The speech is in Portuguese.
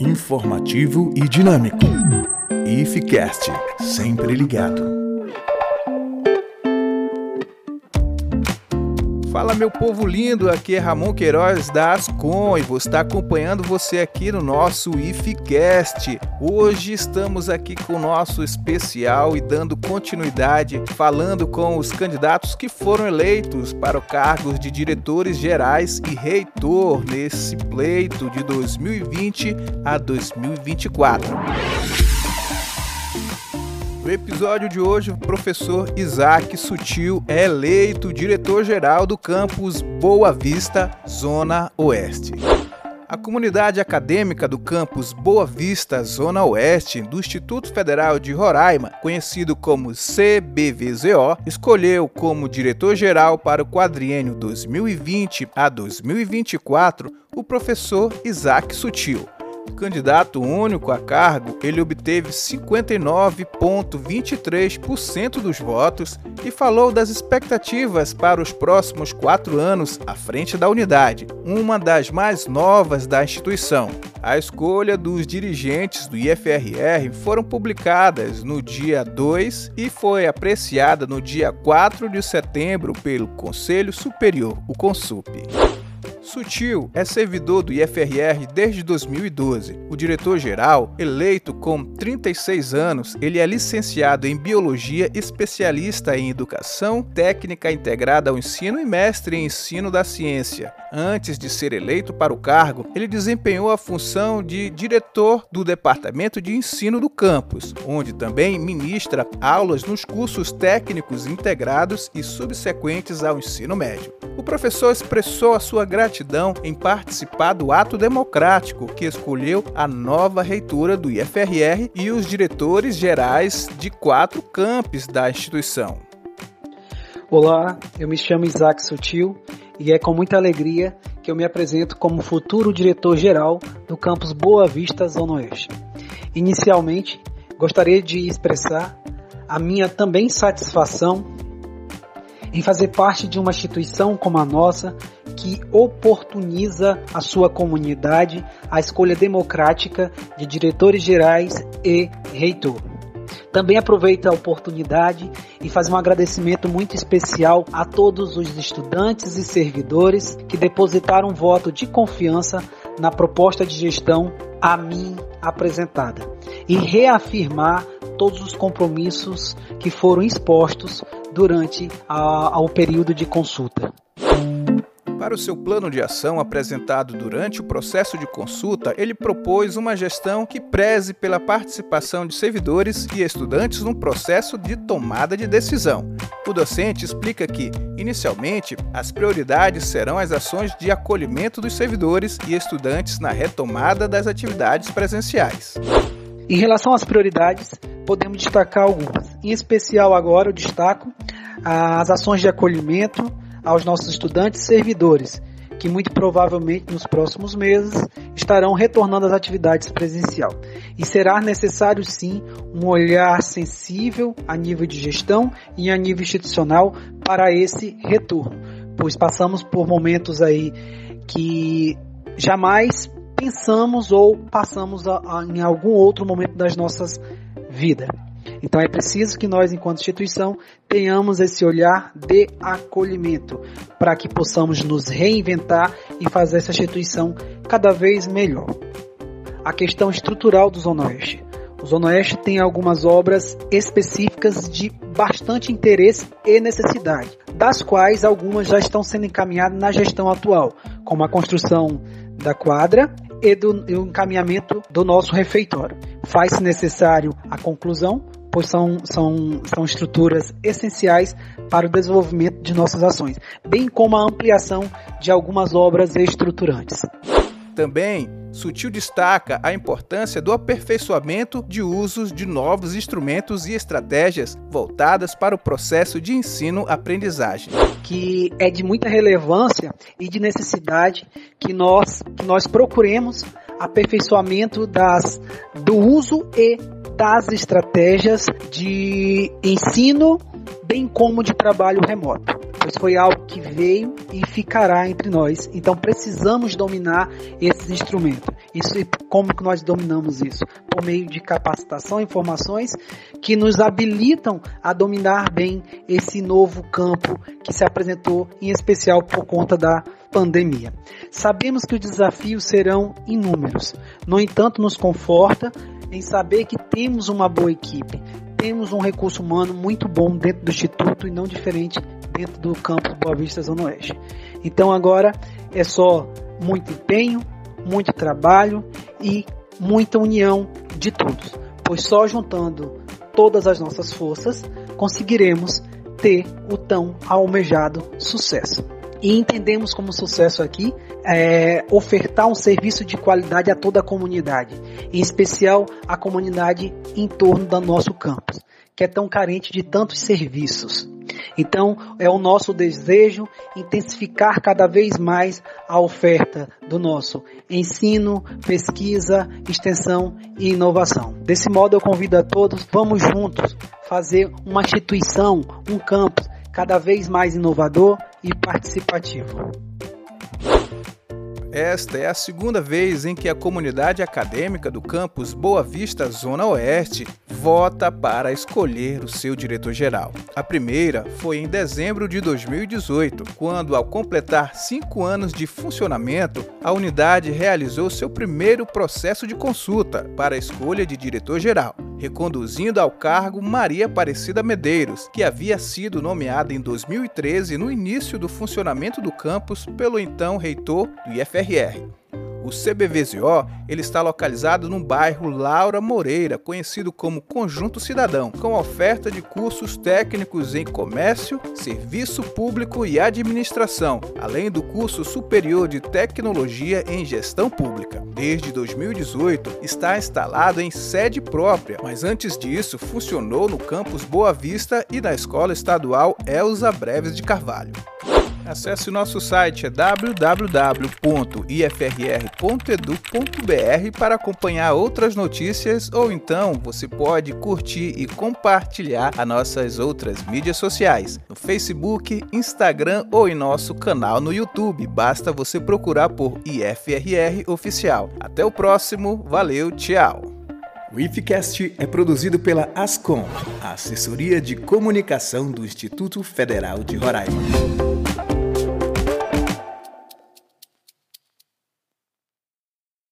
Informativo e dinâmico. IFCast, sempre ligado. Fala meu povo lindo, aqui é Ramon Queiroz da Ascom e vou estar acompanhando você aqui no nosso IFCast. Hoje estamos aqui com o nosso especial e dando continuidade, falando com os candidatos que foram eleitos para o cargo de diretores gerais e reitor nesse pleito de 2020 a 2024. No episódio de hoje, o professor Isaac Sutil é eleito diretor-geral do campus Boa Vista, Zona Oeste. A comunidade acadêmica do campus Boa Vista, Zona Oeste, do Instituto Federal de Roraima, conhecido como CBVZO, escolheu como diretor-geral para o quadriênio 2020 a 2024 o professor Isaac Sutil candidato único a cargo, ele obteve 59,23% dos votos e falou das expectativas para os próximos quatro anos à frente da unidade, uma das mais novas da instituição. A escolha dos dirigentes do IFRR foram publicadas no dia 2 e foi apreciada no dia 4 de setembro pelo Conselho Superior, o CONSUP. Sutil é servidor do IFRR desde 2012. O diretor-geral, eleito com 36 anos, ele é licenciado em Biologia, especialista em Educação, técnica integrada ao ensino e mestre em ensino da ciência. Antes de ser eleito para o cargo, ele desempenhou a função de diretor do Departamento de Ensino do campus, onde também ministra aulas nos cursos técnicos integrados e subsequentes ao ensino médio. O professor expressou a sua gratidão gratidão em participar do ato democrático que escolheu a nova reitora do IFRR e os diretores gerais de quatro campos da instituição. Olá, eu me chamo Isaac Sutil e é com muita alegria que eu me apresento como futuro diretor-geral do campus Boa Vista Zona Oeste. Inicialmente, gostaria de expressar a minha também satisfação em fazer parte de uma instituição como a nossa que oportuniza a sua comunidade a escolha democrática de diretores gerais e reitor. Também aproveito a oportunidade e faço um agradecimento muito especial a todos os estudantes e servidores que depositaram um voto de confiança na proposta de gestão a mim apresentada e reafirmar todos os compromissos que foram expostos durante a, ao período de consulta. Para o seu plano de ação apresentado durante o processo de consulta, ele propôs uma gestão que preze pela participação de servidores e estudantes no processo de tomada de decisão. O docente explica que, inicialmente, as prioridades serão as ações de acolhimento dos servidores e estudantes na retomada das atividades presenciais. Em relação às prioridades, podemos destacar algumas. Em especial, agora eu destaco as ações de acolhimento aos nossos estudantes e servidores, que muito provavelmente nos próximos meses estarão retornando às atividades presencial. E será necessário sim um olhar sensível a nível de gestão e a nível institucional para esse retorno, pois passamos por momentos aí que jamais pensamos ou passamos a, a, em algum outro momento das nossas vidas. Então é preciso que nós, enquanto instituição, tenhamos esse olhar de acolhimento para que possamos nos reinventar e fazer essa instituição cada vez melhor. A questão estrutural do Zona Oeste. O Zona Oeste tem algumas obras específicas de bastante interesse e necessidade, das quais algumas já estão sendo encaminhadas na gestão atual, como a construção da quadra e do encaminhamento do nosso refeitório. Faz-se necessário a conclusão, pois são, são, são estruturas essenciais para o desenvolvimento de nossas ações, bem como a ampliação de algumas obras estruturantes. Também, Sutil destaca a importância do aperfeiçoamento de usos de novos instrumentos e estratégias voltadas para o processo de ensino-aprendizagem. Que é de muita relevância e de necessidade que nós, que nós procuremos aperfeiçoamento das, do uso e das estratégias de ensino, bem como de trabalho remoto. pois foi algo que veio e ficará entre nós. Então precisamos dominar esses instrumentos. Isso como que nós dominamos isso? Por meio de capacitação, informações que nos habilitam a dominar bem esse novo campo que se apresentou, em especial por conta da pandemia. Sabemos que os desafios serão inúmeros. No entanto, nos conforta em saber que temos uma boa equipe, temos um recurso humano muito bom dentro do Instituto e não diferente dentro do campus Boa Vista Zona Oeste. Então agora é só muito empenho, muito trabalho e muita união de todos, pois só juntando todas as nossas forças conseguiremos ter o tão almejado sucesso. E entendemos como sucesso aqui é, ofertar um serviço de qualidade a toda a comunidade, em especial a comunidade em torno do nosso campus, que é tão carente de tantos serviços. Então, é o nosso desejo intensificar cada vez mais a oferta do nosso ensino, pesquisa, extensão e inovação. Desse modo, eu convido a todos, vamos juntos fazer uma instituição, um campus cada vez mais inovador e participativo. Esta é a segunda vez em que a comunidade acadêmica do campus Boa Vista Zona Oeste vota para escolher o seu diretor-geral. A primeira foi em dezembro de 2018, quando, ao completar cinco anos de funcionamento, a unidade realizou seu primeiro processo de consulta para a escolha de diretor-geral, reconduzindo ao cargo Maria Aparecida Medeiros, que havia sido nomeada em 2013 no início do funcionamento do campus pelo então reitor do IFRR. O CBVZO ele está localizado no bairro Laura Moreira, conhecido como Conjunto Cidadão, com oferta de cursos técnicos em comércio, serviço público e administração, além do curso superior de tecnologia em gestão pública. Desde 2018 está instalado em sede própria, mas antes disso funcionou no campus Boa Vista e na Escola Estadual Elza Breves de Carvalho. Acesse o nosso site é www.ifrr.edu.br para acompanhar outras notícias ou então você pode curtir e compartilhar as nossas outras mídias sociais no Facebook, Instagram ou em nosso canal no YouTube. Basta você procurar por IFRR Oficial. Até o próximo, valeu, tchau! O IFCast é produzido pela Ascom, a Assessoria de Comunicação do Instituto Federal de Roraima.